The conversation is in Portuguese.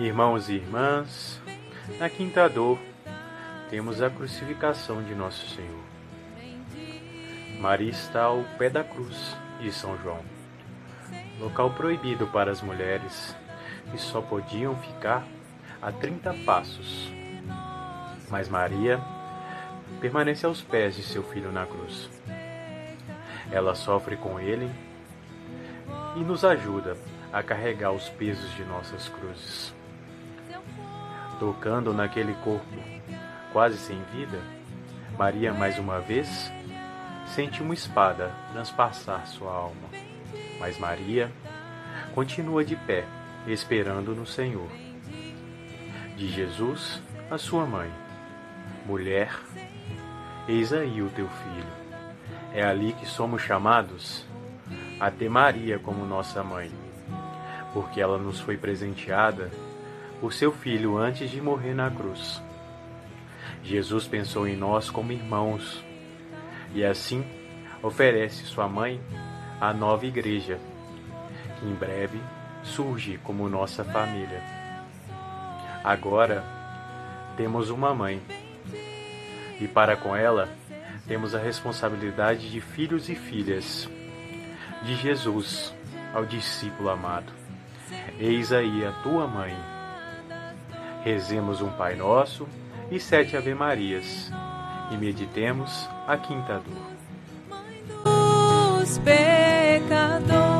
Irmãos e irmãs, na quinta dor temos a crucificação de Nosso Senhor. Maria está ao pé da cruz de São João, local proibido para as mulheres que só podiam ficar a 30 passos. Mas Maria permanece aos pés de seu filho na cruz. Ela sofre com ele e nos ajuda a carregar os pesos de nossas cruzes. Tocando naquele corpo quase sem vida, Maria mais uma vez sente uma espada transpassar sua alma. Mas Maria continua de pé, esperando no Senhor. De Jesus, a sua mãe. Mulher, eis aí o teu filho. É ali que somos chamados a ter Maria como nossa mãe, porque ela nos foi presenteada por seu filho antes de morrer na cruz. Jesus pensou em nós como irmãos e assim oferece sua mãe à nova igreja, que em breve surge como nossa família. Agora temos uma mãe e para com ela temos a responsabilidade de filhos e filhas de Jesus ao discípulo amado. Eis aí a tua mãe. Rezemos um Pai Nosso e sete Ave-Marias e meditemos a quinta dor.